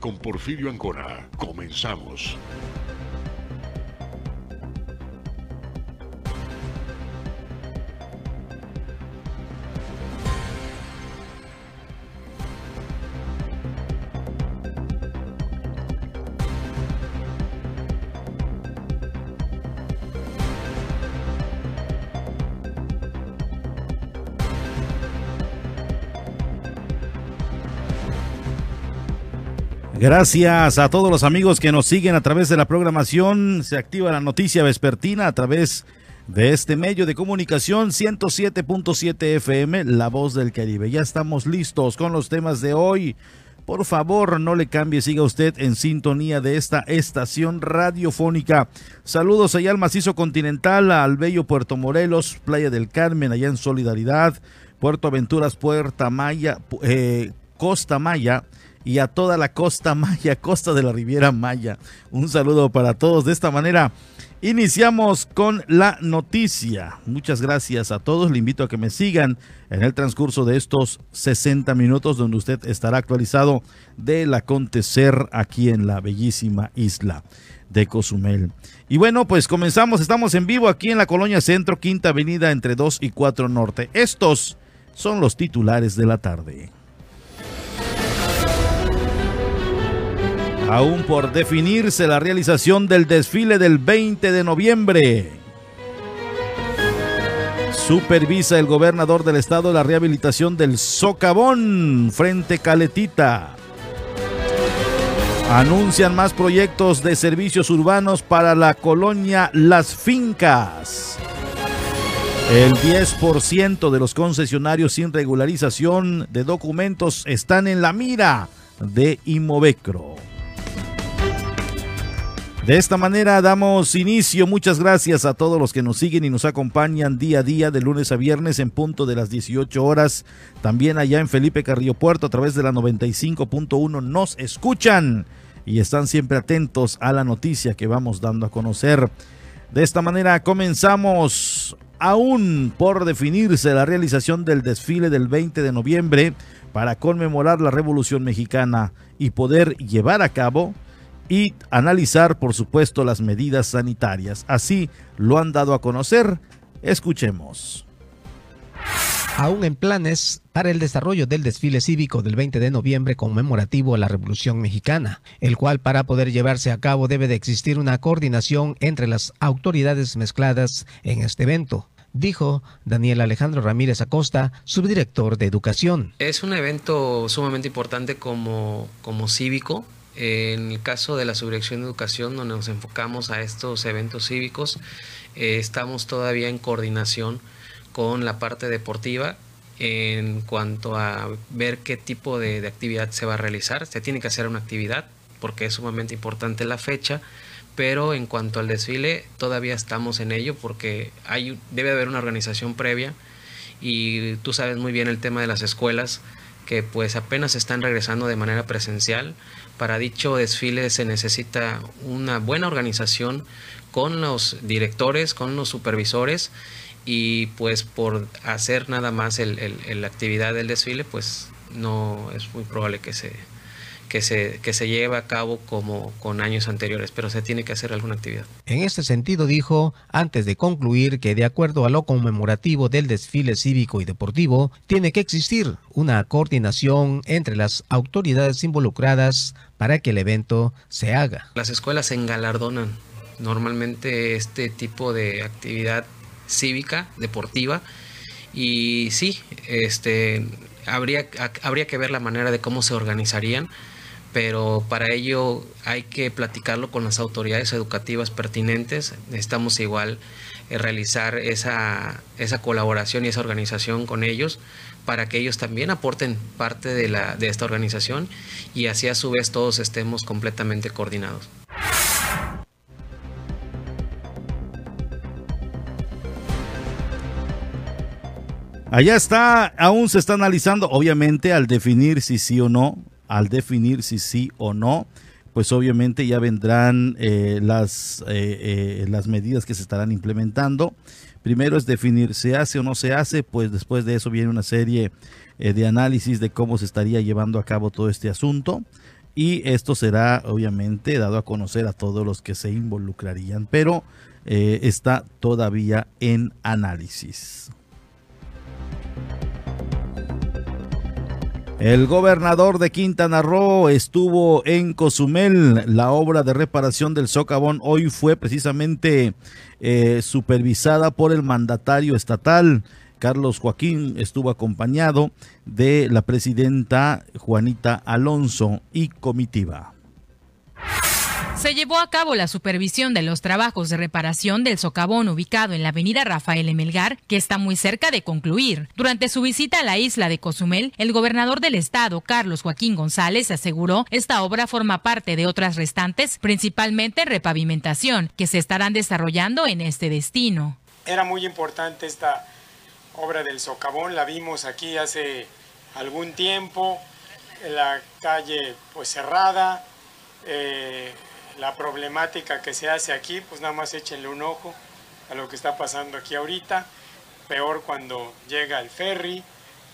con Porfirio Ancona. Comenzamos. Gracias a todos los amigos que nos siguen a través de la programación. Se activa la noticia vespertina a través de este medio de comunicación 107.7 FM, La Voz del Caribe. Ya estamos listos con los temas de hoy. Por favor, no le cambie, siga usted en sintonía de esta estación radiofónica. Saludos allá al macizo continental, al bello Puerto Morelos, Playa del Carmen, allá en Solidaridad, Puerto Aventuras, Puerta Maya, eh, Costa Maya y a toda la costa maya, costa de la Riviera Maya. Un saludo para todos. De esta manera iniciamos con la noticia. Muchas gracias a todos. Le invito a que me sigan en el transcurso de estos 60 minutos donde usted estará actualizado del acontecer aquí en la bellísima isla de Cozumel. Y bueno, pues comenzamos. Estamos en vivo aquí en la colonia Centro, Quinta Avenida entre 2 y 4 Norte. Estos son los titulares de la tarde. Aún por definirse la realización del desfile del 20 de noviembre. Supervisa el gobernador del estado la rehabilitación del socavón frente Caletita. Anuncian más proyectos de servicios urbanos para la colonia Las Fincas. El 10% de los concesionarios sin regularización de documentos están en la mira de Imovecro. De esta manera damos inicio. Muchas gracias a todos los que nos siguen y nos acompañan día a día de lunes a viernes en punto de las 18 horas. También allá en Felipe Carrillo Puerto a través de la 95.1 nos escuchan y están siempre atentos a la noticia que vamos dando a conocer. De esta manera comenzamos aún por definirse la realización del desfile del 20 de noviembre para conmemorar la Revolución Mexicana y poder llevar a cabo y analizar, por supuesto, las medidas sanitarias. Así lo han dado a conocer. Escuchemos. Aún en planes para el desarrollo del desfile cívico del 20 de noviembre conmemorativo a la Revolución Mexicana, el cual para poder llevarse a cabo debe de existir una coordinación entre las autoridades mezcladas en este evento dijo Daniel Alejandro Ramírez Acosta, subdirector de Educación. Es un evento sumamente importante como, como cívico, en el caso de la Subdirección de Educación, donde nos enfocamos a estos eventos cívicos, eh, estamos todavía en coordinación con la parte deportiva en cuanto a ver qué tipo de, actividad se va a realizar. Se tiene que hacer una actividad porque es sumamente importante la fecha, pero en cuanto al desfile todavía estamos en ello porque hay, debe haber una organización previa y tú sabes muy bien el tema de las escuelas que pues apenas están regresando de manera presencial para dicho desfile se necesita una buena organización con los directores, con los supervisores y pues por hacer nada más la actividad del desfile pues no es muy probable que se, que se, que se lleve a cabo como con años anteriores, pero se tiene que hacer alguna actividad. En este sentido dijo, antes de concluir, que de acuerdo a lo conmemorativo del desfile cívico y deportivo, tiene que existir una coordinación entre las autoridades involucradas para que el evento se haga. Las escuelas engalardonan normalmente este tipo de actividad cívica, deportiva, y sí, este, habría, habría que ver la manera de cómo se organizarían pero para ello hay que platicarlo con las autoridades educativas pertinentes. Necesitamos igual eh, realizar esa, esa colaboración y esa organización con ellos para que ellos también aporten parte de, la, de esta organización y así a su vez todos estemos completamente coordinados. Allá está, aún se está analizando, obviamente, al definir si sí o no al definir si sí o no, pues obviamente ya vendrán eh, las, eh, eh, las medidas que se estarán implementando. Primero es definir se hace o no se hace, pues después de eso viene una serie de análisis de cómo se estaría llevando a cabo todo este asunto y esto será obviamente dado a conocer a todos los que se involucrarían, pero está todavía en análisis. El gobernador de Quintana Roo estuvo en Cozumel. La obra de reparación del socavón hoy fue precisamente eh, supervisada por el mandatario estatal. Carlos Joaquín estuvo acompañado de la presidenta Juanita Alonso y comitiva se llevó a cabo la supervisión de los trabajos de reparación del socavón ubicado en la avenida Rafael Emelgar, que está muy cerca de concluir. Durante su visita a la isla de Cozumel, el gobernador del estado, Carlos Joaquín González, aseguró esta obra forma parte de otras restantes, principalmente repavimentación, que se estarán desarrollando en este destino. Era muy importante esta obra del socavón, la vimos aquí hace algún tiempo, en la calle pues cerrada, eh, la problemática que se hace aquí, pues nada más échenle un ojo a lo que está pasando aquí ahorita, peor cuando llega el ferry,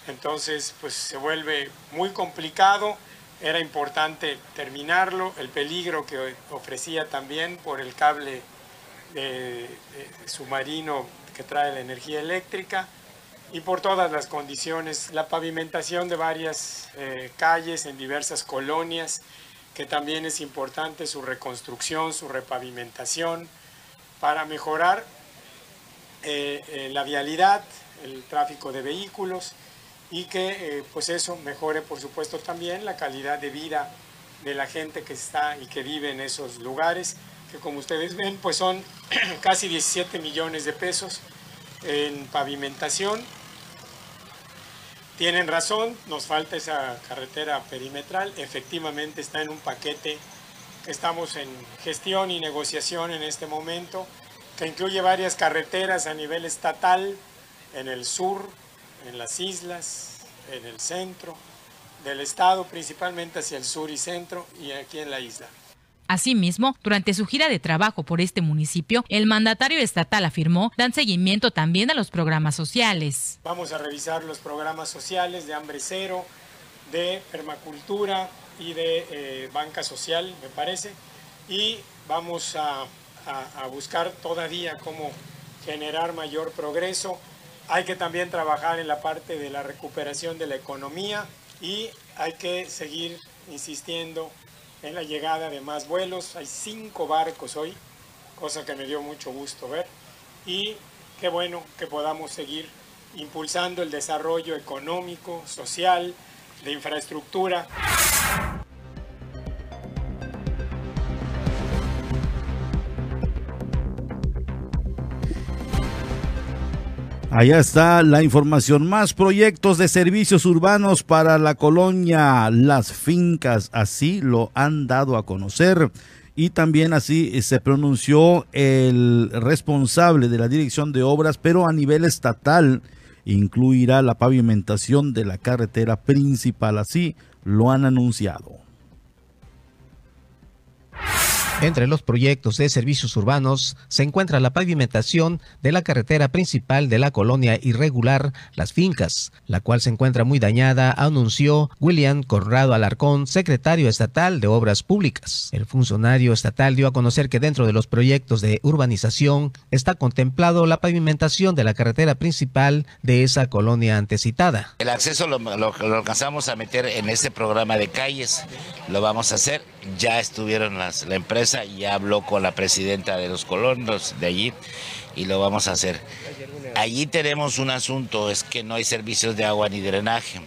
entonces pues se vuelve muy complicado, era importante terminarlo, el peligro que ofrecía también por el cable submarino que trae la energía eléctrica y por todas las condiciones, la pavimentación de varias eh, calles en diversas colonias, que también es importante su reconstrucción, su repavimentación, para mejorar eh, eh, la vialidad, el tráfico de vehículos y que eh, pues eso mejore por supuesto también la calidad de vida de la gente que está y que vive en esos lugares, que como ustedes ven pues son casi 17 millones de pesos en pavimentación tienen razón, nos falta esa carretera perimetral, efectivamente está en un paquete que estamos en gestión y negociación en este momento, que incluye varias carreteras a nivel estatal, en el sur, en las islas, en el centro del estado, principalmente hacia el sur y centro y aquí en la isla. Asimismo, durante su gira de trabajo por este municipio, el mandatario estatal afirmó dan seguimiento también a los programas sociales. Vamos a revisar los programas sociales de hambre cero, de permacultura y de eh, banca social, me parece, y vamos a, a buscar todavía cómo generar mayor progreso. Hay que también trabajar en la parte de la recuperación de la economía y hay que seguir insistiendo en la llegada de más vuelos. Hay cinco barcos hoy, cosa que me dio mucho gusto ver. Y qué bueno que podamos seguir impulsando el desarrollo económico, social, de infraestructura. Allá está la información. Más proyectos de servicios urbanos para la colonia Las Fincas. Así lo han dado a conocer. Y también así se pronunció el responsable de la dirección de obras, pero a nivel estatal incluirá la pavimentación de la carretera principal. Así lo han anunciado. Entre los proyectos de servicios urbanos se encuentra la pavimentación de la carretera principal de la colonia irregular Las Fincas, la cual se encuentra muy dañada, anunció William Corrado Alarcón, secretario estatal de Obras Públicas. El funcionario estatal dio a conocer que dentro de los proyectos de urbanización está contemplado la pavimentación de la carretera principal de esa colonia antecitada. El acceso lo, lo alcanzamos a meter en este programa de calles, lo vamos a hacer ya estuvieron las, la empresa, ya habló con la presidenta de los colonos de allí y lo vamos a hacer. Allí tenemos un asunto, es que no hay servicios de agua ni drenaje.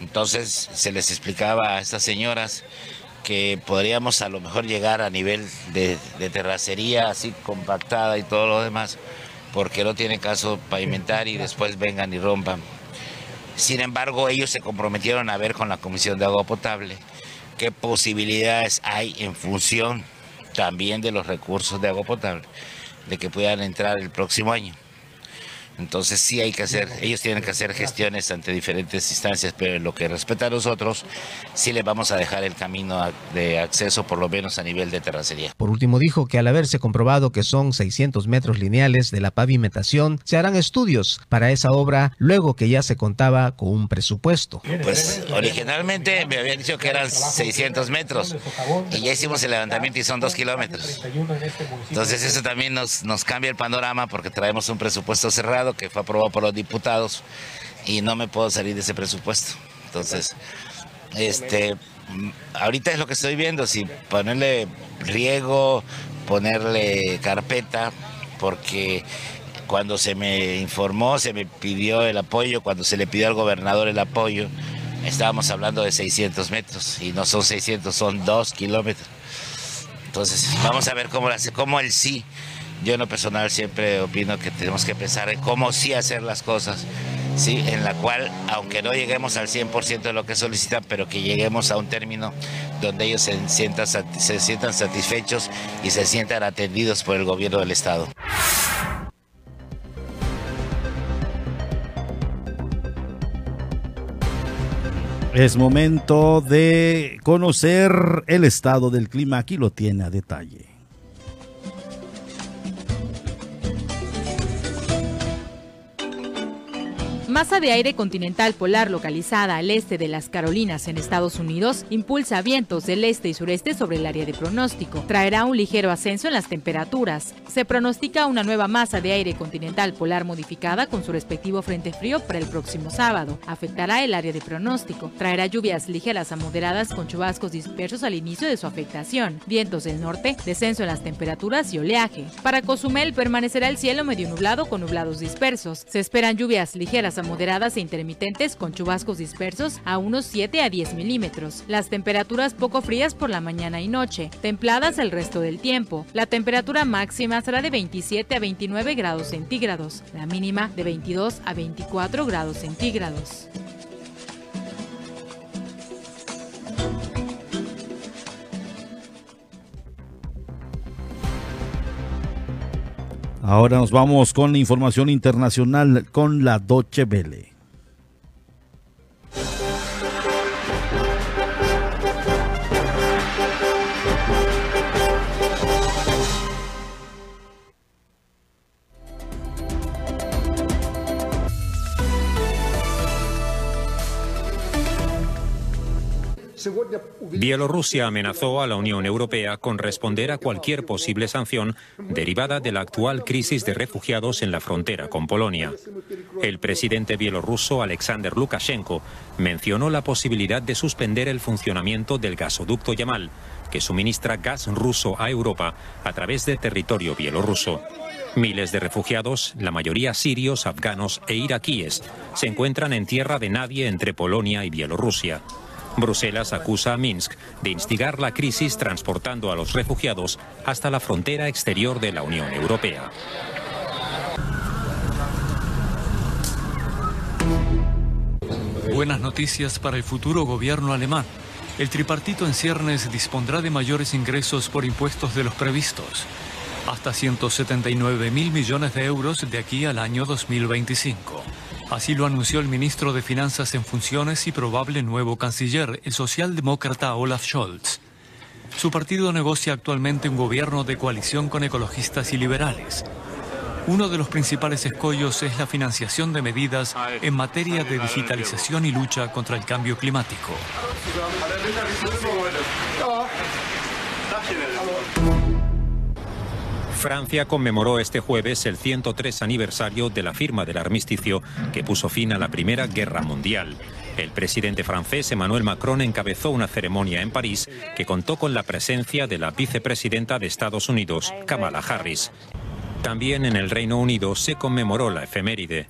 Entonces se les explicaba a estas señoras que podríamos a lo mejor llegar a nivel de, de terracería así compactada y todo lo demás, porque no tiene caso pavimentar y después vengan y rompan. Sin embargo, ellos se comprometieron a ver con la Comisión de Agua Potable qué posibilidades hay en función también de los recursos de agua potable de que puedan entrar el próximo año. Entonces sí hay que hacer, ellos tienen que hacer gestiones ante diferentes instancias, pero en lo que respecta a nosotros, sí les vamos a dejar el camino de acceso, por lo menos a nivel de terracería. Por último, dijo que al haberse comprobado que son 600 metros lineales de la pavimentación, se harán estudios para esa obra luego que ya se contaba con un presupuesto. Pues originalmente me habían dicho que eran 600 metros y ya hicimos el levantamiento y son dos kilómetros. Entonces eso también nos, nos cambia el panorama porque traemos un presupuesto cerrado que fue aprobado por los diputados y no me puedo salir de ese presupuesto. Entonces, este, ahorita es lo que estoy viendo, si ponerle riego, ponerle carpeta, porque cuando se me informó, se me pidió el apoyo, cuando se le pidió al gobernador el apoyo, estábamos hablando de 600 metros y no son 600, son 2 kilómetros. Entonces, vamos a ver cómo, cómo el sí yo en lo personal siempre opino que tenemos que pensar en cómo sí hacer las cosas, ¿sí? en la cual, aunque no lleguemos al 100% de lo que solicitan, pero que lleguemos a un término donde ellos se sientan, se sientan satisfechos y se sientan atendidos por el gobierno del Estado. Es momento de conocer el estado del clima. Aquí lo tiene a detalle. Masa de aire continental polar localizada al este de las Carolinas en Estados Unidos impulsa vientos del este y sureste sobre el área de pronóstico. Traerá un ligero ascenso en las temperaturas. Se pronostica una nueva masa de aire continental polar modificada con su respectivo frente frío para el próximo sábado. Afectará el área de pronóstico. Traerá lluvias ligeras a moderadas con chubascos dispersos al inicio de su afectación. Vientos del norte, descenso en las temperaturas y oleaje. Para Cozumel permanecerá el cielo medio nublado con nublados dispersos. Se esperan lluvias ligeras moderadas e intermitentes con chubascos dispersos a unos 7 a 10 milímetros. Las temperaturas poco frías por la mañana y noche, templadas el resto del tiempo. La temperatura máxima será de 27 a 29 grados centígrados, la mínima de 22 a 24 grados centígrados. Ahora nos vamos con la información internacional con la Doche Vele. Bielorrusia amenazó a la Unión Europea con responder a cualquier posible sanción derivada de la actual crisis de refugiados en la frontera con Polonia. El presidente bielorruso Alexander Lukashenko mencionó la posibilidad de suspender el funcionamiento del gasoducto Yamal, que suministra gas ruso a Europa a través del territorio bielorruso. Miles de refugiados, la mayoría sirios, afganos e iraquíes, se encuentran en tierra de nadie entre Polonia y Bielorrusia. Bruselas acusa a Minsk de instigar la crisis transportando a los refugiados hasta la frontera exterior de la Unión Europea. Buenas noticias para el futuro gobierno alemán. El tripartito en ciernes dispondrá de mayores ingresos por impuestos de los previstos, hasta 179 mil millones de euros de aquí al año 2025. Así lo anunció el ministro de Finanzas en funciones y probable nuevo canciller, el socialdemócrata Olaf Scholz. Su partido negocia actualmente un gobierno de coalición con ecologistas y liberales. Uno de los principales escollos es la financiación de medidas en materia de digitalización y lucha contra el cambio climático. Francia conmemoró este jueves el 103 aniversario de la firma del armisticio que puso fin a la Primera Guerra Mundial. El presidente francés Emmanuel Macron encabezó una ceremonia en París que contó con la presencia de la vicepresidenta de Estados Unidos, Kamala Harris. También en el Reino Unido se conmemoró la efeméride.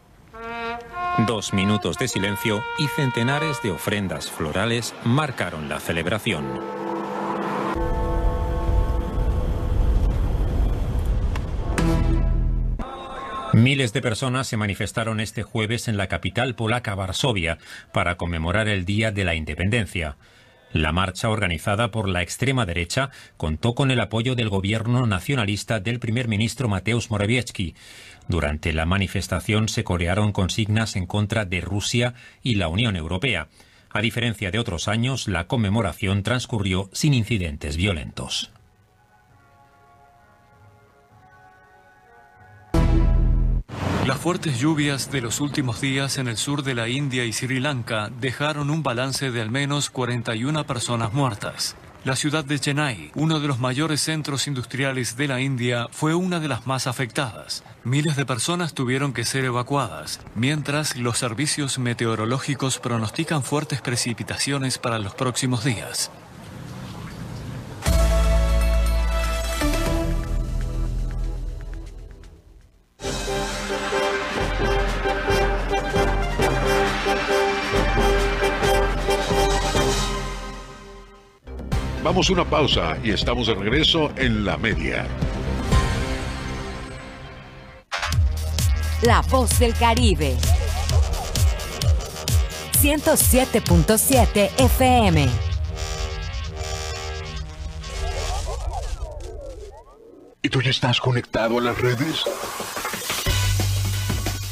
Dos minutos de silencio y centenares de ofrendas florales marcaron la celebración. Miles de personas se manifestaron este jueves en la capital polaca Varsovia para conmemorar el Día de la Independencia. La marcha organizada por la extrema derecha contó con el apoyo del gobierno nacionalista del primer ministro Mateusz Morawiecki. Durante la manifestación se corearon consignas en contra de Rusia y la Unión Europea. A diferencia de otros años, la conmemoración transcurrió sin incidentes violentos. Las fuertes lluvias de los últimos días en el sur de la India y Sri Lanka dejaron un balance de al menos 41 personas muertas. La ciudad de Chennai, uno de los mayores centros industriales de la India, fue una de las más afectadas. Miles de personas tuvieron que ser evacuadas, mientras los servicios meteorológicos pronostican fuertes precipitaciones para los próximos días. Vamos a una pausa y estamos de regreso en la media. La voz del Caribe. 107.7 FM. ¿Y tú ya estás conectado a las redes?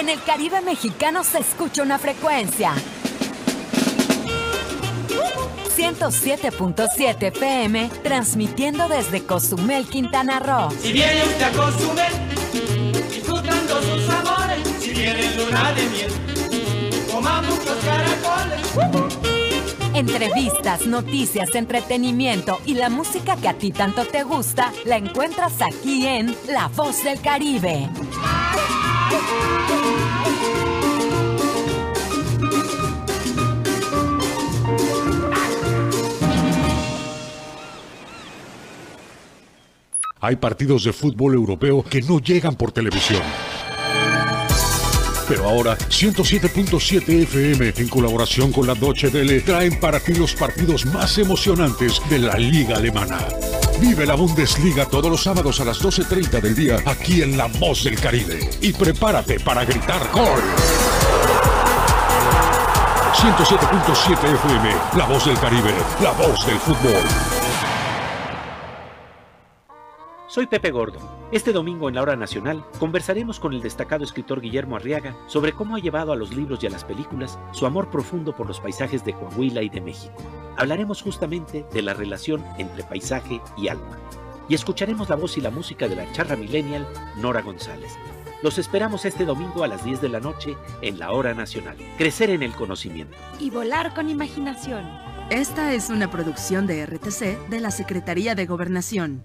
En el Caribe mexicano se escucha una frecuencia. 107.7 FM, transmitiendo desde Cozumel, Quintana Roo. Si viene usted a Cozumel, disfrutando sus sabores, si viene luna de miel, coma muchos caracoles. Entrevistas, noticias, entretenimiento y la música que a ti tanto te gusta, la encuentras aquí en La Voz del Caribe. Hay partidos de fútbol europeo que no llegan por televisión. Pero ahora 107.7 FM en colaboración con la Deutsche Welle traen para ti los partidos más emocionantes de la liga alemana. Vive la Bundesliga todos los sábados a las 12.30 del día aquí en La Voz del Caribe. Y prepárate para gritar gol. 107.7 FM, La Voz del Caribe, la voz del fútbol. Soy Pepe Gordo. Este domingo en la Hora Nacional conversaremos con el destacado escritor Guillermo Arriaga sobre cómo ha llevado a los libros y a las películas su amor profundo por los paisajes de Coahuila y de México. Hablaremos justamente de la relación entre paisaje y alma. Y escucharemos la voz y la música de la charra millennial Nora González. Los esperamos este domingo a las 10 de la noche en la Hora Nacional. Crecer en el conocimiento. Y volar con imaginación. Esta es una producción de RTC de la Secretaría de Gobernación.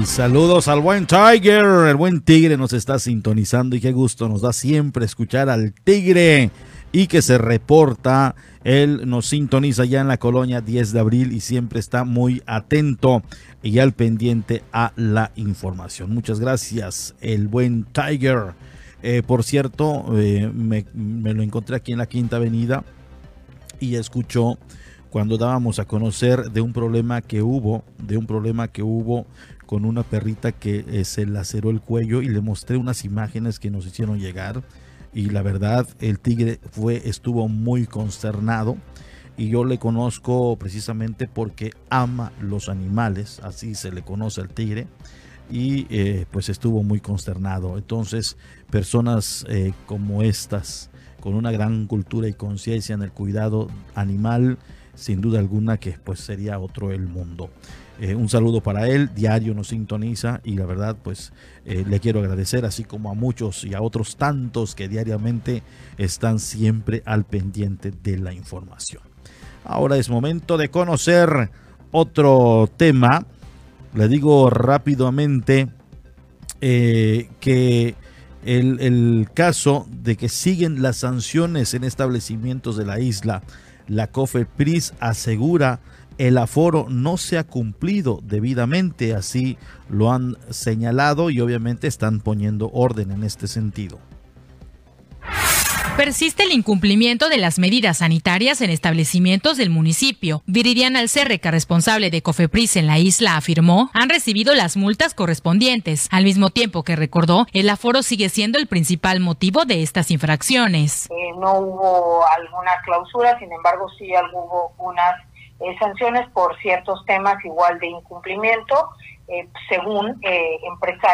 Y saludos al buen Tiger. El buen Tigre nos está sintonizando y qué gusto nos da siempre escuchar al Tigre y que se reporta. Él nos sintoniza ya en la colonia 10 de abril y siempre está muy atento y al pendiente a la información. Muchas gracias, el buen Tiger. Eh, por cierto, eh, me, me lo encontré aquí en la Quinta Avenida y escuchó cuando dábamos a conocer de un problema que hubo, de un problema que hubo con una perrita que eh, se laceró el cuello y le mostré unas imágenes que nos hicieron llegar y la verdad el tigre fue estuvo muy consternado y yo le conozco precisamente porque ama los animales, así se le conoce al tigre y eh, pues estuvo muy consternado. Entonces, personas eh, como estas, con una gran cultura y conciencia en el cuidado animal, sin duda alguna que pues sería otro el mundo. Eh, un saludo para él, diario nos sintoniza y la verdad pues le quiero agradecer así como a muchos y a otros tantos que diariamente están siempre al pendiente de la información. Ahora es momento de conocer otro tema le digo rápidamente eh, que el, el, caso de que siguen las sanciones en establecimientos de la isla, la COFEPRIS asegura el aforo no se ha cumplido debidamente, así lo han señalado y obviamente están poniendo orden en este sentido. Persiste el incumplimiento de las medidas sanitarias en establecimientos del municipio. Viridiana Alcerreca, responsable de Cofepris en la isla, afirmó han recibido las multas correspondientes, al mismo tiempo que recordó el aforo sigue siendo el principal motivo de estas infracciones. Eh, no hubo alguna clausura, sin embargo sí hubo unas eh, sanciones por ciertos temas igual de incumplimiento eh, según eh,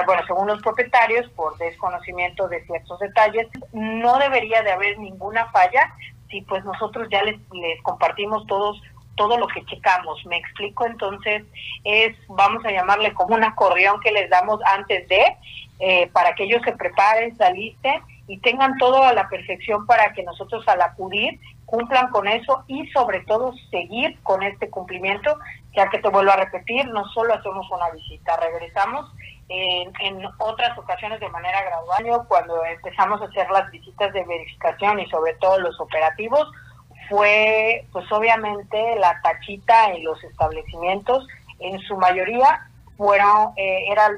bueno, según los propietarios, por desconocimiento de ciertos detalles, no debería de haber ninguna falla si pues nosotros ya les, les compartimos todos todo lo que checamos. Me explico, entonces es, vamos a llamarle como un acordeón que les damos antes de, eh, para que ellos se preparen, se y tengan todo a la perfección para que nosotros al acudir cumplan con eso y sobre todo seguir con este cumplimiento, ya que te vuelvo a repetir, no solo hacemos una visita, regresamos en, en, otras ocasiones de manera gradual, cuando empezamos a hacer las visitas de verificación y sobre todo los operativos, fue pues obviamente la tachita en los establecimientos, en su mayoría fueron, eh, era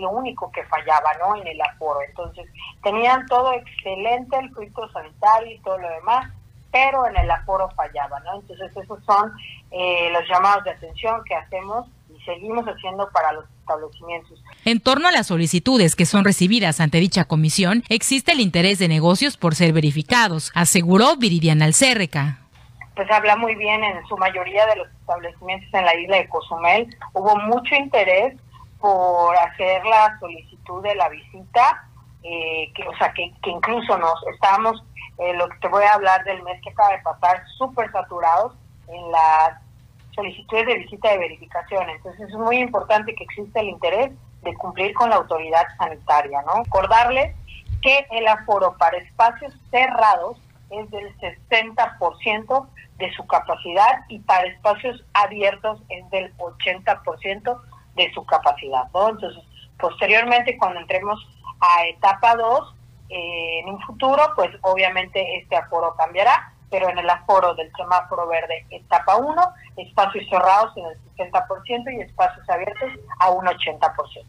lo único que fallaba, ¿no? En el aforo. Entonces, tenían todo excelente, el filtro sanitario y todo lo demás, pero en el aforo fallaba, ¿no? Entonces esos son eh, los llamados de atención que hacemos y seguimos haciendo para los establecimientos. En torno a las solicitudes que son recibidas ante dicha comisión, existe el interés de negocios por ser verificados, aseguró Viridiana Alcérreca. Pues habla muy bien en su mayoría de los establecimientos en la isla de Cozumel. Hubo mucho interés por hacer la solicitud de la visita, eh, que, o sea, que, que incluso nos estábamos eh, lo que te voy a hablar del mes que acaba de pasar, súper saturados en las solicitudes de visita de verificación. Entonces es muy importante que exista el interés de cumplir con la autoridad sanitaria, ¿no? Recordarles que el aforo para espacios cerrados es del 60% de su capacidad y para espacios abiertos es del 80% de su capacidad, ¿no? Entonces, posteriormente cuando entremos a etapa 2, eh, en un futuro, pues obviamente este aforo cambiará, pero en el aforo del semáforo verde etapa 1, espacios cerrados en el 60% y espacios abiertos a un 80%.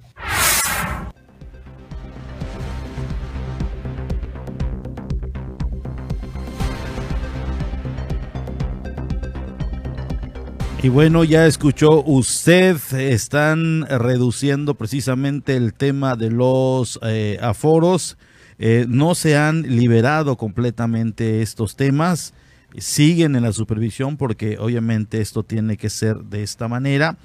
Y bueno, ya escuchó usted, están reduciendo precisamente el tema de los eh, aforos. Eh, no se han liberado completamente estos temas, siguen en la supervisión porque obviamente esto tiene que ser de esta manera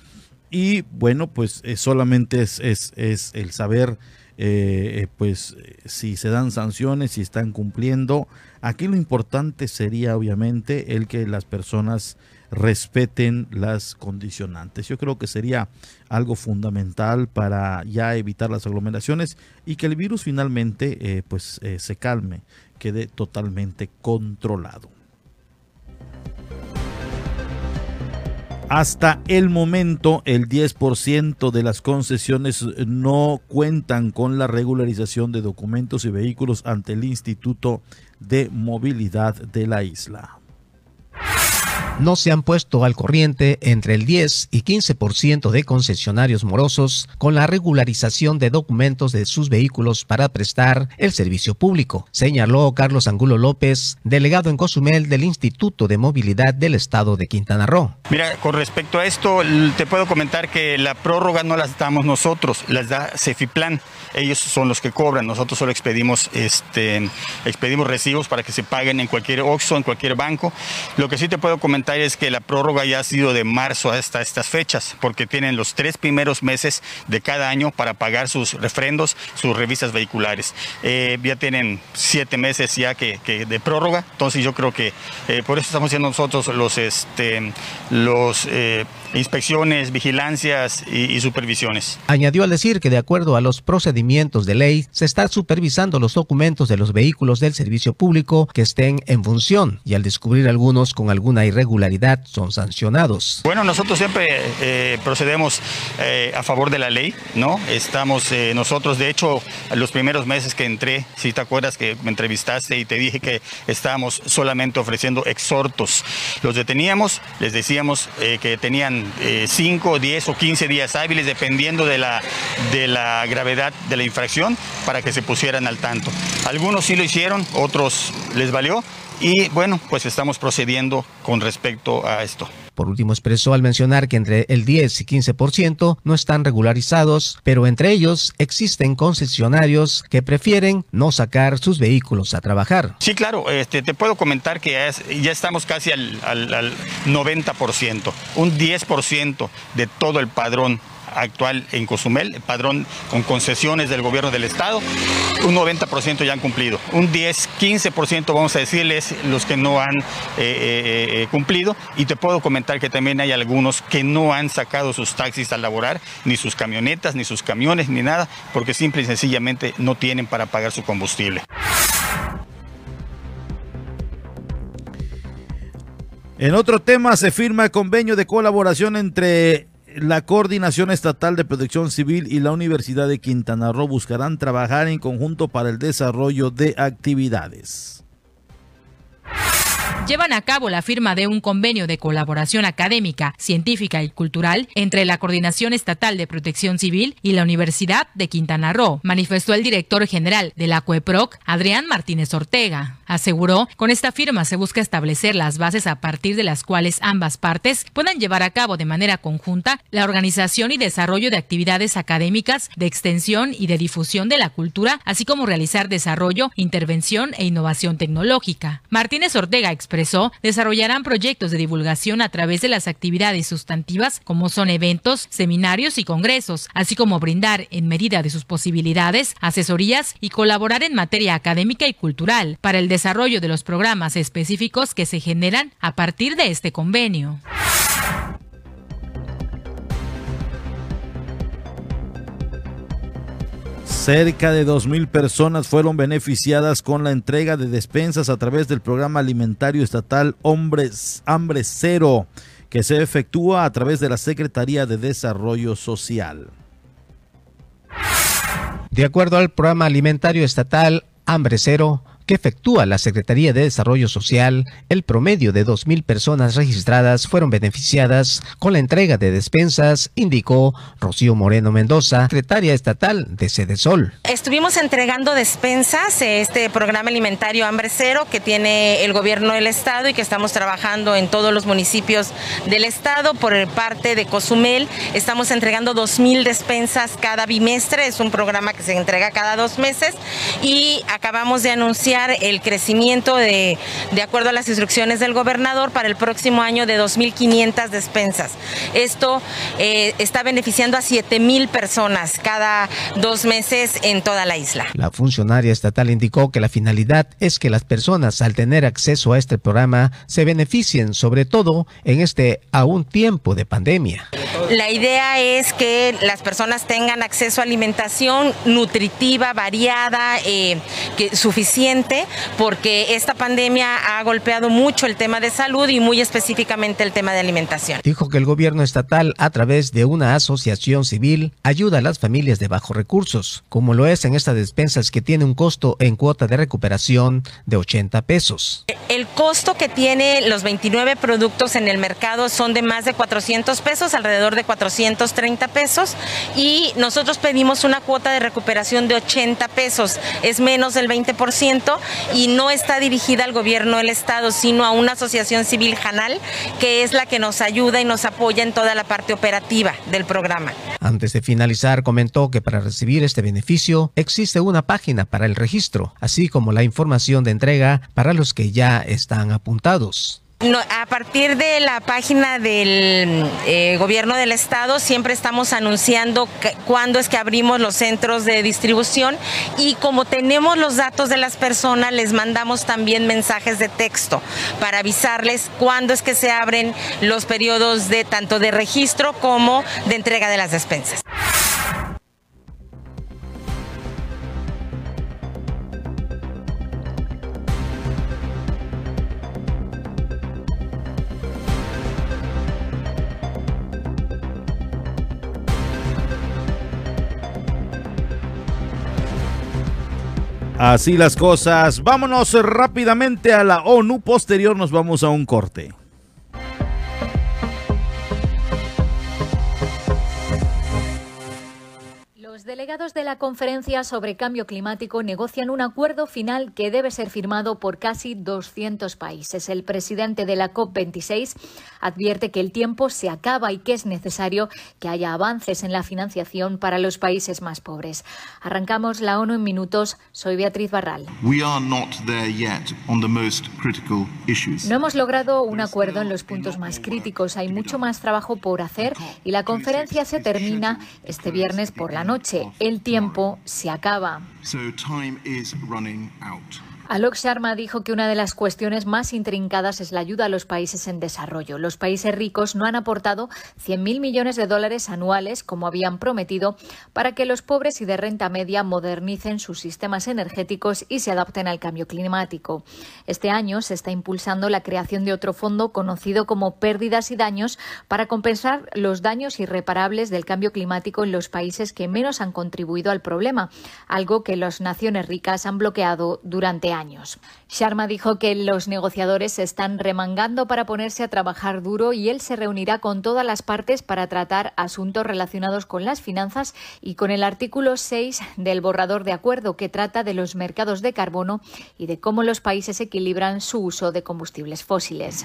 y bueno, pues eh, solamente es, es, el saber eh, pues si se dan sanciones, si están cumpliendo. Aquí lo importante sería obviamente el que las personas respeten las condicionantes. Yo creo que sería algo fundamental para ya evitar las aglomeraciones y que el virus finalmente eh, pues eh, se calme, quede totalmente controlado. Hasta el momento, el 10% de las concesiones no cuentan con la regularización de documentos y vehículos ante el Instituto de Movilidad de la isla. No se han puesto al corriente entre el 10 y 15% de concesionarios morosos con la regularización de documentos de sus vehículos para prestar el servicio público, señaló Carlos Angulo López, delegado en Cozumel del Instituto de Movilidad del Estado de Quintana Roo. Mira, con respecto a esto, te puedo comentar que la prórroga no las damos nosotros, las da Cefiplan. Ellos son los que cobran, nosotros solo expedimos, este, expedimos recibos para que se paguen en cualquier OXO, en cualquier banco. Lo que sí te puedo comentar es que la prórroga ya ha sido de marzo hasta estas fechas, porque tienen los tres primeros meses de cada año para pagar sus refrendos, sus revistas vehiculares. Eh, ya tienen siete meses ya que, de prórroga, entonces yo creo que eh, por eso estamos haciendo nosotros los, este, los eh, inspecciones, vigilancias y, y supervisiones. Añadió al decir que de acuerdo a los procedimientos de ley, se está supervisando los documentos de los vehículos del servicio público que estén en función y al descubrir algunos con alguna irregularidad son sancionados. Bueno, nosotros siempre eh, procedemos eh, a favor de la ley, ¿no? Estamos eh, nosotros, de hecho, los primeros meses que entré, si te acuerdas que me entrevistaste y te dije que estábamos solamente ofreciendo exhortos. Los deteníamos, les decíamos que tenían 5, 10 o 15 días hábiles, dependiendo de la, de la gravedad de la infracción, para que se pusieran al tanto. Algunos sí lo hicieron, otros les valió, y bueno, pues estamos procediendo con respecto a esto. Por último, expresó al mencionar que entre el 10 y 15% no están regularizados, pero entre ellos existen concesionarios que prefieren no sacar sus vehículos a trabajar. Sí, claro, este, te puedo comentar que ya, estamos casi al, al, al 90%, un 10% de todo el padrón actual en Cozumel, el padrón con concesiones del gobierno del estado, un 90% ya han cumplido. Un 10, 15% vamos a decirles los que no han eh, eh, eh, cumplido y te puedo comentar que también hay algunos que no han sacado sus taxis a laborar, ni sus camionetas, ni sus camiones, ni nada, porque simple y sencillamente no tienen para pagar su combustible. En otro tema se firma convenio de colaboración entre la Coordinación Estatal de Protección Civil y la Universidad de Quintana Roo buscarán trabajar en conjunto para el desarrollo de actividades llevan a cabo la firma de un convenio de colaboración académica, científica y cultural entre la Coordinación Estatal de Protección Civil y la Universidad de Quintana Roo, manifestó el director general de la CUEPROC, Adrián Martínez Ortega. Aseguró, con esta firma se busca establecer las bases a partir de las cuales ambas partes puedan llevar a cabo de manera conjunta la organización y desarrollo de actividades académicas, de extensión y de difusión de la cultura, así como realizar desarrollo, intervención e innovación tecnológica. Martínez Ortega expresó desarrollarán proyectos de divulgación a través de las actividades sustantivas como son eventos, seminarios y congresos, así como brindar, en medida de sus posibilidades, asesorías y colaborar en materia académica y cultural para el desarrollo de los programas específicos que se generan a partir de este convenio. Cerca de 2.000 personas fueron beneficiadas con la entrega de despensas a través del programa alimentario estatal Hombres Hambre Cero, que se efectúa a través de la Secretaría de Desarrollo Social. De acuerdo al programa alimentario estatal Hambre Cero, que efectúa la Secretaría de Desarrollo Social, el promedio de 2.000 personas registradas fueron beneficiadas con la entrega de despensas, indicó Rocío Moreno Mendoza, secretaria estatal de Sol. Estuvimos entregando despensas, este programa alimentario Hambre Cero que tiene el gobierno del estado y que estamos trabajando en todos los municipios del estado por parte de Cozumel. Estamos entregando 2.000 despensas cada bimestre, es un programa que se entrega cada dos meses y acabamos de anunciar el crecimiento de, de acuerdo a las instrucciones del gobernador para el próximo año de 2.500 despensas. Esto eh, está beneficiando a 7.000 personas cada dos meses en toda la isla. La funcionaria estatal indicó que la finalidad es que las personas al tener acceso a este programa se beneficien sobre todo en este aún tiempo de pandemia. La idea es que las personas tengan acceso a alimentación nutritiva, variada, eh, que, suficiente, porque esta pandemia ha golpeado mucho el tema de salud y muy específicamente el tema de alimentación. Dijo que el gobierno estatal, a través de una asociación civil, ayuda a las familias de bajos recursos, como lo es en estas despensas que tiene un costo en cuota de recuperación de 80 pesos. El costo que tiene los 29 productos en el mercado son de más de 400 pesos, alrededor de 430 pesos, y nosotros pedimos una cuota de recuperación de 80 pesos, es menos del 20%, y no está dirigida al gobierno del Estado, sino a una asociación civil Janal, que es la que nos ayuda y nos apoya en toda la parte operativa del programa. Antes de finalizar, comentó que para recibir este beneficio existe una página para el registro, así como la información de entrega para los que ya están apuntados. No, a partir de la página del eh, gobierno del estado siempre estamos anunciando cuándo es que abrimos los centros de distribución y como tenemos los datos de las personas les mandamos también mensajes de texto para avisarles cuándo es que se abren los periodos de tanto de registro como de entrega de las despensas. Así las cosas. Vámonos rápidamente a la ONU. Posterior nos vamos a un corte. Los delegados de la conferencia sobre cambio climático negocian un acuerdo final que debe ser firmado por casi 200 países. El presidente de la COP26 advierte que el tiempo se acaba y que es necesario que haya avances en la financiación para los países más pobres. Arrancamos la ONU en minutos. Soy Beatriz Barral. No hemos logrado un acuerdo en los puntos más críticos. Hay mucho más trabajo por hacer y la conferencia se termina este viernes por la noche. El tiempo se acaba. Alok Sharma dijo que una de las cuestiones más intrincadas es la ayuda a los países en desarrollo. Los países ricos no han aportado 100.000 millones de dólares anuales, como habían prometido, para que los pobres y de renta media modernicen sus sistemas energéticos y se adapten al cambio climático. Este año se está impulsando la creación de otro fondo conocido como Pérdidas y Daños para compensar los daños irreparables del cambio climático en los países que menos han contribuido al problema, algo que las naciones ricas han bloqueado durante años. Sharma dijo que los negociadores se están remangando para ponerse a trabajar duro y él se reunirá con todas las partes para tratar asuntos relacionados con las finanzas y con el artículo 6 del borrador de acuerdo que trata de los mercados de carbono y de cómo los países equilibran su uso de combustibles fósiles.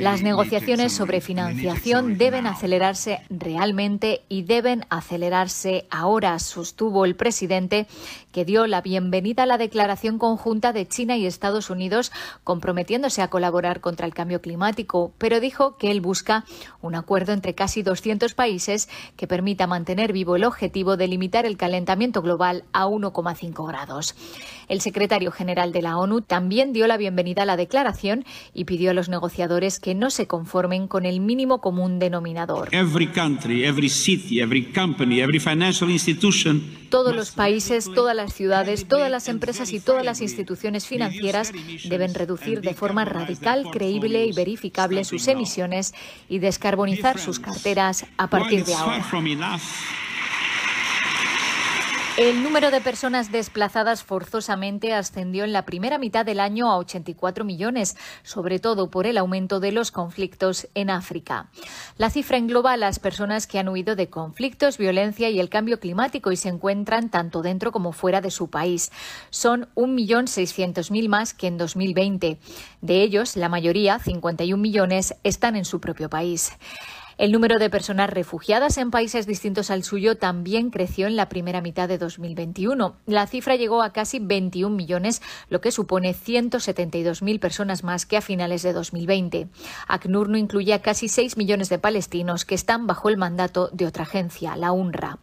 Las negociaciones sobre financiación deben acelerarse realmente y deben acelerarse ahora, sostuvo el presidente, que dio la bienvenida a la declaración conjunta de China y Estados Unidos comprometiéndose a colaborar contra el cambio climático, pero dijo que él busca un acuerdo entre casi 200 países que permita mantener vivo el objetivo de limitar el calentamiento global a 1,5 grados. El secretario general de la ONU también dio la bienvenida a la declaración y pidió a los negociadores que no se conformen con el mínimo común denominador. Todos los países, todas las ciudades, todas las empresas y todas las instituciones financieras deben reducir de forma radical, creíble y verificable sus emisiones y descarbonizar sus carteras a partir de ahora. El número de personas desplazadas forzosamente ascendió en la primera mitad del año a 84 millones, sobre todo por el aumento de los conflictos en África. La cifra engloba a las personas que han huido de conflictos, violencia y el cambio climático y se encuentran tanto dentro como fuera de su país. Son 1.600.000 más que en 2020. De ellos, la mayoría, 51 millones, están en su propio país. El número de personas refugiadas en países distintos al suyo también creció en la primera mitad de 2021. La cifra llegó a casi 21 millones, lo que supone 172.000 personas más que a finales de 2020. ACNUR no incluye a casi 6 millones de palestinos que están bajo el mandato de otra agencia, la UNRWA.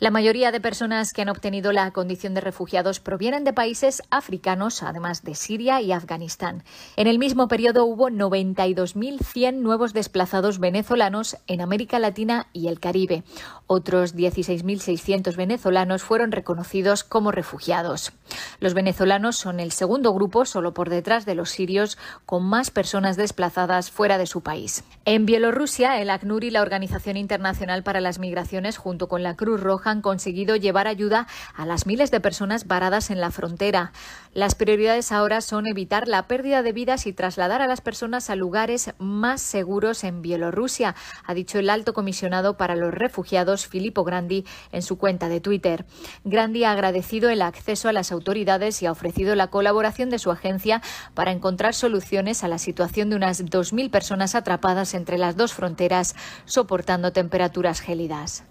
La mayoría de personas que han obtenido la condición de refugiados provienen de países africanos, además de Siria y Afganistán. En el mismo periodo hubo 92.100 nuevos desplazados venezolanos en América Latina y el Caribe. Otros 16.600 venezolanos fueron reconocidos como refugiados. Los venezolanos son el segundo grupo, solo por detrás de los sirios, con más personas desplazadas fuera de su país. En Bielorrusia, el ACNUR y la Organización Internacional para las Migraciones, junto con la Cruz Roja, han conseguido llevar ayuda a las miles de personas varadas en la frontera. Las prioridades ahora son evitar la pérdida de vidas y trasladar a las personas a lugares más seguros en Bielorrusia, ha dicho el alto comisionado para los refugiados Filippo Grandi en su cuenta de Twitter. Grandi ha agradecido el acceso a las autoridades y ha ofrecido la colaboración de su agencia para encontrar soluciones a la situación de unas 2.000 personas atrapadas entre las dos fronteras, soportando temperaturas gélidas.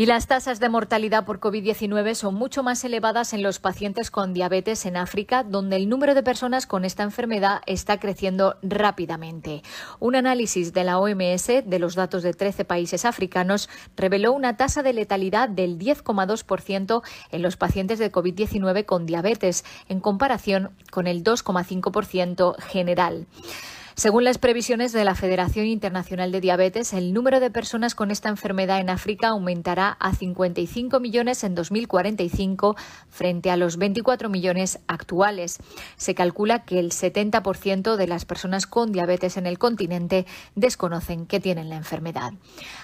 Y las tasas de mortalidad por COVID-19 son mucho más elevadas en los pacientes con diabetes en África, donde el número de personas con esta enfermedad está creciendo rápidamente. Un análisis de la OMS de los datos de 13 países africanos reveló una tasa de letalidad del 10,2% en los pacientes de COVID-19 con diabetes, en comparación con el 2,5% general. Según las previsiones de la Federación Internacional de Diabetes, el número de personas con esta enfermedad en África aumentará a 55 millones en 2045 frente a los 24 millones actuales. Se calcula que el 70% de las personas con diabetes en el continente desconocen que tienen la enfermedad.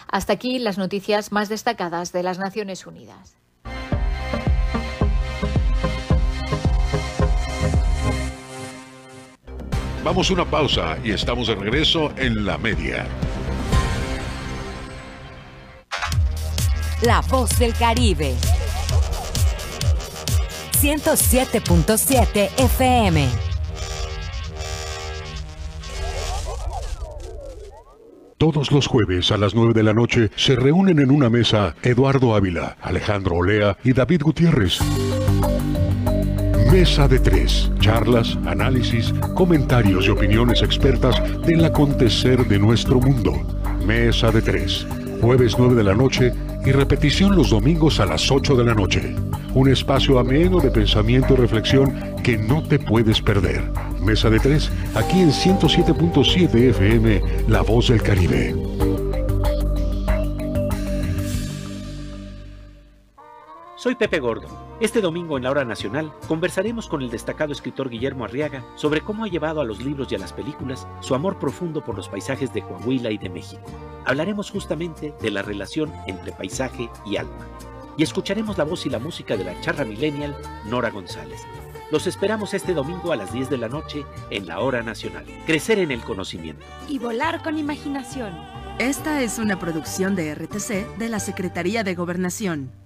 Hasta aquí las noticias más destacadas de las Naciones Unidas. Vamos a una pausa y estamos de regreso en la media. La voz del Caribe. 107.7 FM. Todos los jueves a las 9 de la noche se reúnen en una mesa Eduardo Ávila, Alejandro Olea y David Gutiérrez. Mesa de tres. Charlas, análisis, comentarios y opiniones expertas del acontecer de nuestro mundo. Mesa de tres. Jueves 9 de la noche y repetición los domingos a las 8 de la noche. Un espacio ameno de pensamiento y reflexión que no te puedes perder. Mesa de tres, aquí en 107.7 FM, La Voz del Caribe. Soy Pepe Gordo. Este domingo en la Hora Nacional conversaremos con el destacado escritor Guillermo Arriaga sobre cómo ha llevado a los libros y a las películas su amor profundo por los paisajes de Coahuila y de México. Hablaremos justamente de la relación entre paisaje y alma. Y escucharemos la voz y la música de la charra millennial Nora González. Los esperamos este domingo a las 10 de la noche en la Hora Nacional. Crecer en el conocimiento. Y volar con imaginación. Esta es una producción de RTC de la Secretaría de Gobernación.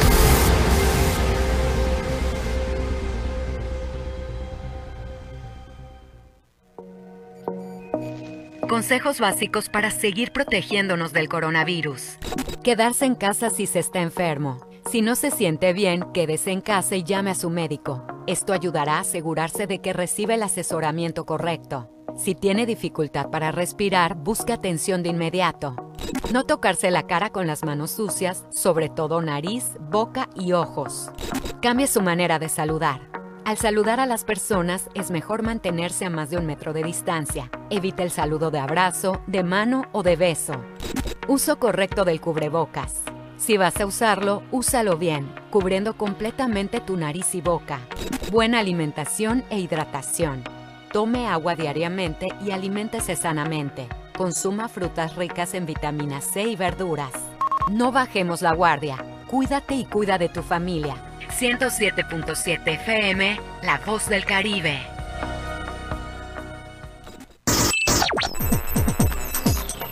Consejos básicos para seguir protegiéndonos del coronavirus. Quedarse en casa si se está enfermo. Si no se siente bien, quédese en casa y llame a su médico. Esto ayudará a asegurarse de que recibe el asesoramiento correcto. Si tiene dificultad para respirar, busque atención de inmediato. No tocarse la cara con las manos sucias, sobre todo nariz, boca y ojos. Cambie su manera de saludar. Al saludar a las personas es mejor mantenerse a más de un metro de distancia. Evite el saludo de abrazo, de mano o de beso. Uso correcto del cubrebocas. Si vas a usarlo, úsalo bien, cubriendo completamente tu nariz y boca. Buena alimentación e hidratación. Tome agua diariamente y aliméntese sanamente. Consuma frutas ricas en vitamina C y verduras. No bajemos la guardia. Cuídate y cuida de tu familia. 107.7 FM, La Voz del Caribe.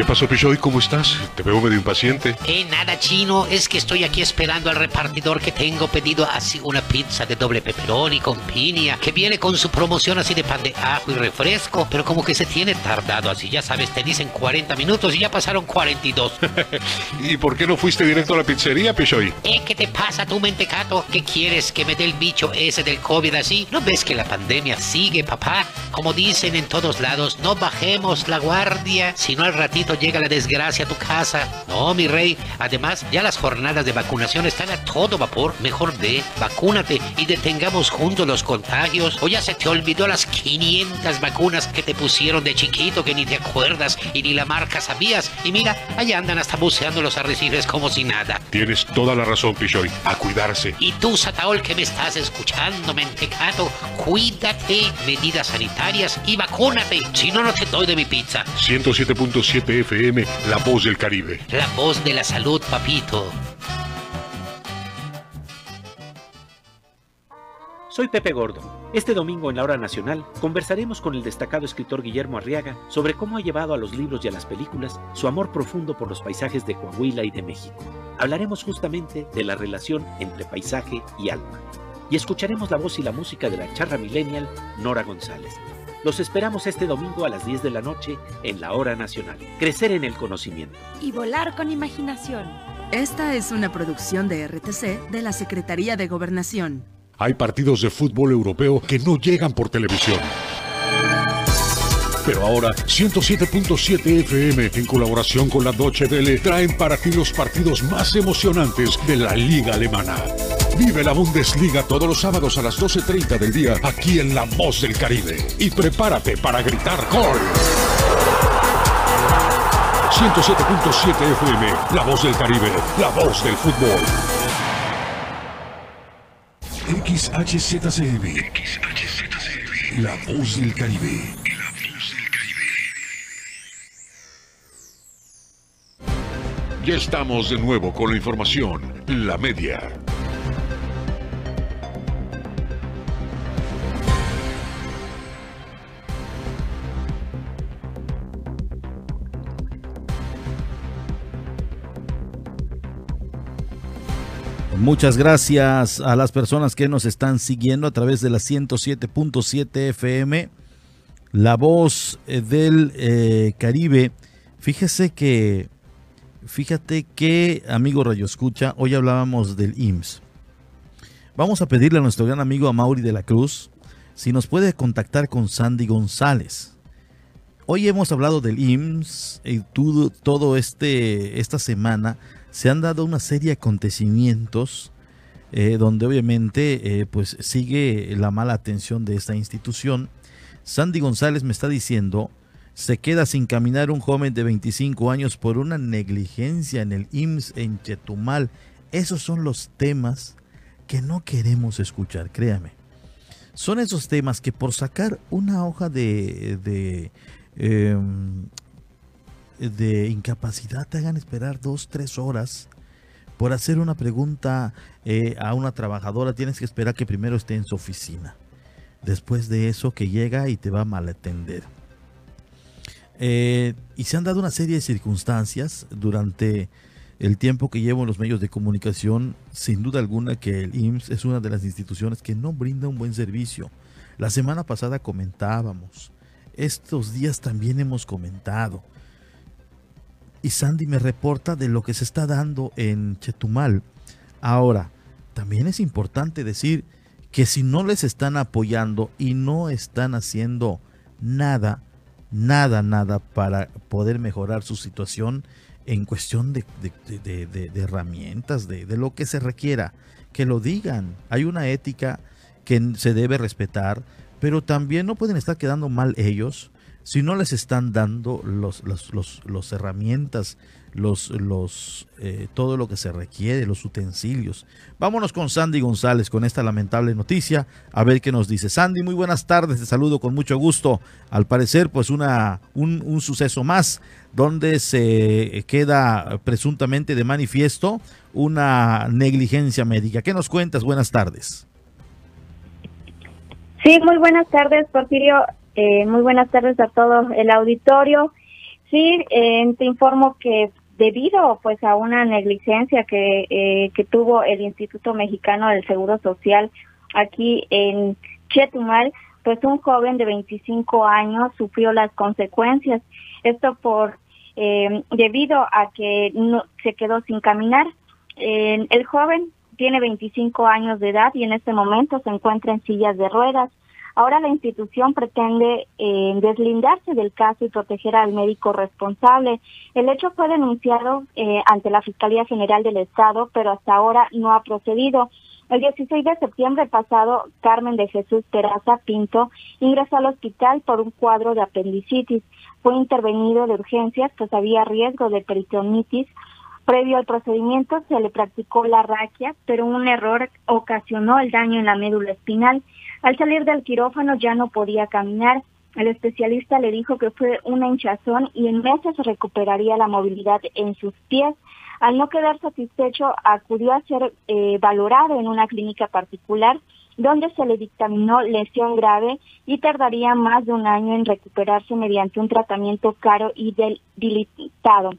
¿Qué pasó, Pichoy? ¿Cómo estás? Te veo medio impaciente. Eh, nada chino, es que estoy aquí esperando al repartidor que tengo pedido así una pizza de doble pepperoni con piña, que viene con su promoción así de pan de ajo y refresco, pero como que se tiene tardado así, ya sabes, te dicen 40 minutos y ya pasaron 42. ¿Y por qué no fuiste directo a la pizzería, Pichoy? Eh, ¿qué te pasa tú, mentecato? ¿Qué quieres, que me dé el bicho ese del COVID así? ¿No ves que la pandemia sigue, papá? Como dicen en todos lados, no bajemos la guardia, sino al ratito llega la desgracia a tu casa. No, mi rey. Además, ya las jornadas de vacunación están a todo vapor. Mejor ve, vacúnate y detengamos juntos los contagios. O ya se te olvidó las 500 vacunas que te pusieron de chiquito que ni te acuerdas y ni la marca sabías. Y mira, allá andan hasta buceando los arrecifes como si nada. Tienes toda la razón, Pichoy. A cuidarse. Y tú, Sataol, que me estás escuchando, mentecato, cuídate, medidas sanitarias y vacúnate. Si no, no te doy de mi pizza. 107.7 FM, La Voz del Caribe. La voz de la salud, papito. Soy Pepe Gordo. Este domingo en la Hora Nacional conversaremos con el destacado escritor Guillermo Arriaga sobre cómo ha llevado a los libros y a las películas su amor profundo por los paisajes de Coahuila y de México. Hablaremos justamente de la relación entre paisaje y alma. Y escucharemos la voz y la música de la charra millennial Nora González. Los esperamos este domingo a las 10 de la noche en la Hora Nacional. Crecer en el conocimiento. Y volar con imaginación. Esta es una producción de RTC de la Secretaría de Gobernación. Hay partidos de fútbol europeo que no llegan por televisión. Pero ahora 107.7 FM en colaboración con la Deutsche Welle traen para ti los partidos más emocionantes de la liga alemana. Vive la Bundesliga todos los sábados a las 12.30 del día aquí en La Voz del Caribe. Y prepárate para gritar gol. 107.7 FM, La Voz del Caribe, la voz del fútbol. XHZCM. XHZCM. La Voz del Caribe. Ya estamos de nuevo con la información, la media. Muchas gracias a las personas que nos están siguiendo a través de la 107.7 FM, la voz eh, del eh, Caribe. Fíjese que, fíjate que, amigo Rayo Escucha, hoy hablábamos del IMSS. Vamos a pedirle a nuestro gran amigo Amaury de la Cruz si nos puede contactar con Sandy González. Hoy hemos hablado del IMSS y todo, todo este esta semana se han dado una serie de acontecimientos eh, donde obviamente eh, pues sigue la mala atención de esta institución. Sandy González me está diciendo, se queda sin caminar un joven de 25 años por una negligencia en el IMSS en Chetumal. Esos son los temas que no queremos escuchar, créame. Son esos temas que por sacar una hoja de, de em, de incapacidad te hagan esperar dos, tres horas por hacer una pregunta eh, a una trabajadora, tienes que esperar que primero esté en su oficina. Después de eso que llega y te va a malatender. Eh, y se han dado una serie de circunstancias durante el tiempo que llevo en los medios de comunicación, sin duda alguna que el IMSS es una de las instituciones que no brinda un buen servicio. La semana pasada comentábamos, estos días también hemos comentado, y Sandy me reporta de lo que se está dando en Chetumal. Ahora, también es importante decir que si no les están apoyando y no están haciendo nada, nada, nada para poder mejorar su situación en cuestión de, de, de, de herramientas, de, lo que se requiera, que lo digan. Hay una ética que se debe respetar, pero también no pueden estar quedando mal ellos si no les están dando los, los, los, los herramientas, los, los, eh, todo lo que se requiere, los utensilios. Vámonos con Sandy González con esta lamentable noticia, a ver qué nos dice. Sandy, muy buenas tardes, te saludo con mucho gusto. Al parecer, pues una, un, un suceso más donde se queda presuntamente de manifiesto una negligencia médica. ¿Qué nos cuentas? Buenas tardes. Sí, muy buenas tardes, Porfirio. Eh, muy buenas tardes a todo el auditorio. Sí, eh, te informo que debido pues a una negligencia que, eh, que tuvo el Instituto Mexicano del Seguro Social aquí en Chetumal, pues un joven de 25 años sufrió las consecuencias. Esto por eh, debido a que se quedó sin caminar. El joven tiene 25 años de edad y en este momento se encuentra en sillas de ruedas. Ahora la institución pretende eh, deslindarse del caso y proteger al médico responsable. El hecho fue denunciado eh, ante la Fiscalía General del Estado, pero hasta ahora no ha procedido. El 16 de septiembre pasado, Carmen de Jesús Peraza Pinto ingresó al hospital por un cuadro de apendicitis. Fue intervenido de urgencias, pues había riesgo de peritonitis. Previo al procedimiento se le practicó la raquia, pero un error ocasionó el daño en la médula espinal. Al salir del quirófano ya no podía caminar. El especialista le dijo que fue una hinchazón y en meses recuperaría la movilidad en sus pies. Al no quedar satisfecho, acudió a ser eh, valorado en una clínica particular donde se le dictaminó lesión grave y tardaría más de un año en recuperarse mediante un tratamiento caro y debilitado.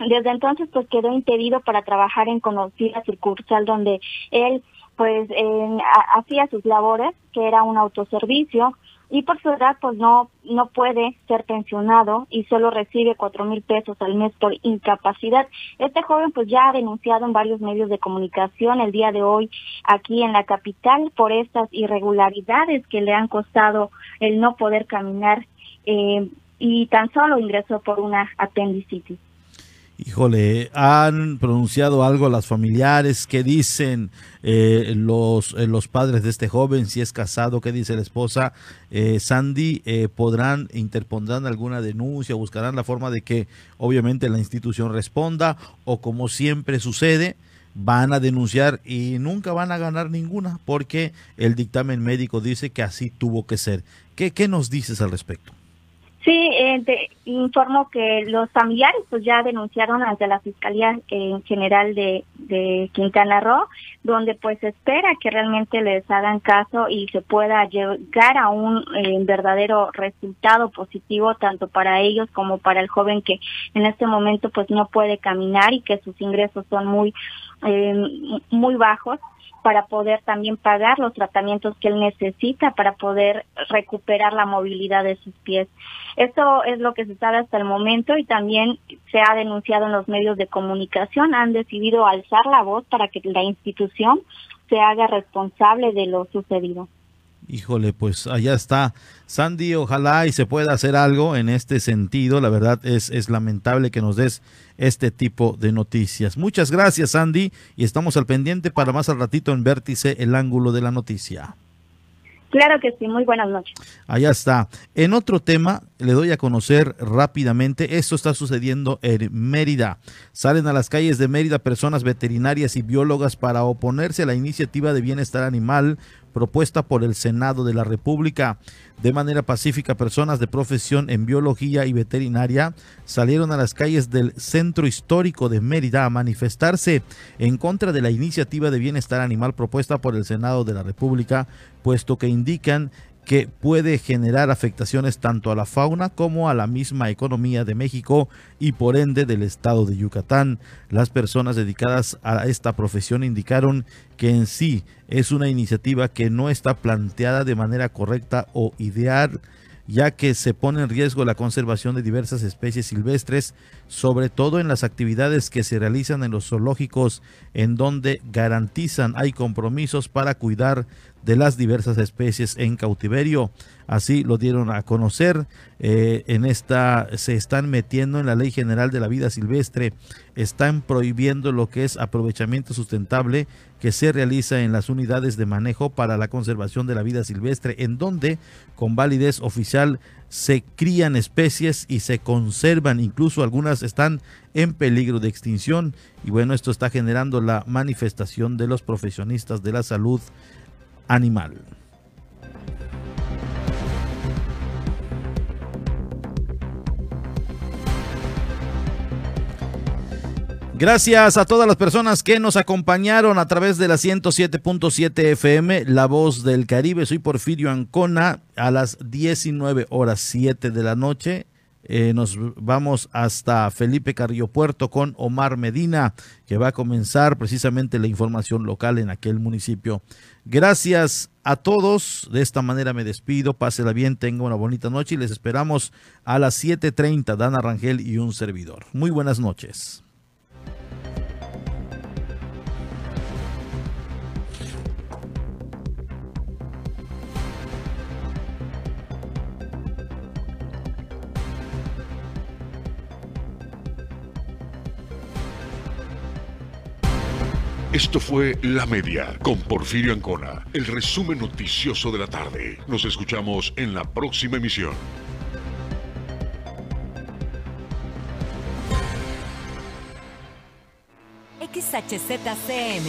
Desde entonces pues quedó impedido para trabajar en conocida sucursal donde él pues eh, hacía sus labores, que era un autoservicio, y por su edad pues no no puede ser pensionado y solo recibe cuatro mil pesos al mes por incapacidad. Este joven pues ya ha denunciado en varios medios de comunicación el día de hoy aquí en la capital por estas irregularidades que le han costado el no poder caminar eh, y tan solo ingresó por una apendicitis. Híjole, ¿han pronunciado algo las familiares? ¿Qué dicen eh, los, eh, los padres de este joven? Si es casado, ¿qué dice la esposa? Eh, Sandy, eh, ¿podrán, interpondrán alguna denuncia? ¿Buscarán la forma de que obviamente la institución responda? ¿O como siempre sucede? van a denunciar y nunca van a ganar ninguna porque el dictamen médico dice que así tuvo que ser. ¿Qué, qué nos dices al respecto? Informo que los familiares pues ya denunciaron ante la Fiscalía eh, General de, de Quintana Roo, donde pues espera que realmente les hagan caso y se pueda llegar a un eh, verdadero resultado positivo tanto para ellos como para el joven que en este momento pues no puede caminar y que sus ingresos son muy eh, muy bajos para poder también pagar los tratamientos que él necesita para poder recuperar la movilidad de sus pies. Esto es lo que se sabe hasta el momento y también se ha denunciado en los medios de comunicación. Han decidido alzar la voz para que la institución se haga responsable de lo sucedido. Híjole, pues allá está. Sandy, ojalá y se pueda hacer algo en este sentido. La verdad es, es lamentable que nos des este tipo de noticias. Muchas gracias, Sandy, y estamos al pendiente para más al ratito en Vértice, el ángulo de la noticia. Claro que sí, muy buenas noches. Allá está. En otro tema, le doy a conocer rápidamente, esto está sucediendo en Mérida. Salen a las calles de Mérida personas veterinarias y biólogas para oponerse a la iniciativa de bienestar animal propuesta por el Senado de la República. De manera pacífica, personas de profesión en biología y veterinaria salieron a las calles del centro histórico de Mérida a manifestarse en contra de la iniciativa de bienestar animal propuesta por el Senado de la República, puesto que indican que puede generar afectaciones tanto a la fauna como a la misma economía de México y por ende del estado de Yucatán. Las personas dedicadas a esta profesión indicaron que en sí es una iniciativa que no está planteada de manera correcta o ideal ya que se pone en riesgo la conservación de diversas especies silvestres, sobre todo en las actividades que se realizan en los zoológicos, en donde garantizan hay compromisos para cuidar de las diversas especies en cautiverio. Así lo dieron a conocer. Eh, en esta se están metiendo en la Ley General de la Vida Silvestre, están prohibiendo lo que es aprovechamiento sustentable que se realiza en las unidades de manejo para la conservación de la vida silvestre, en donde con validez oficial se crían especies y se conservan, incluso algunas están en peligro de extinción. Y bueno, esto está generando la manifestación de los profesionistas de la salud animal. Gracias a todas las personas que nos acompañaron a través de la 107.7 FM, La Voz del Caribe. Soy Porfirio Ancona a las 19 horas 7 de la noche. Eh, nos vamos hasta Felipe Carrillo Puerto con Omar Medina, que va a comenzar precisamente la información local en aquel municipio. Gracias a todos. De esta manera me despido. Pásela bien, tenga una bonita noche y les esperamos a las 7:30. Dana Rangel y un servidor. Muy buenas noches. Esto fue La Media con Porfirio Ancona, el resumen noticioso de la tarde. Nos escuchamos en la próxima emisión. XHZCM.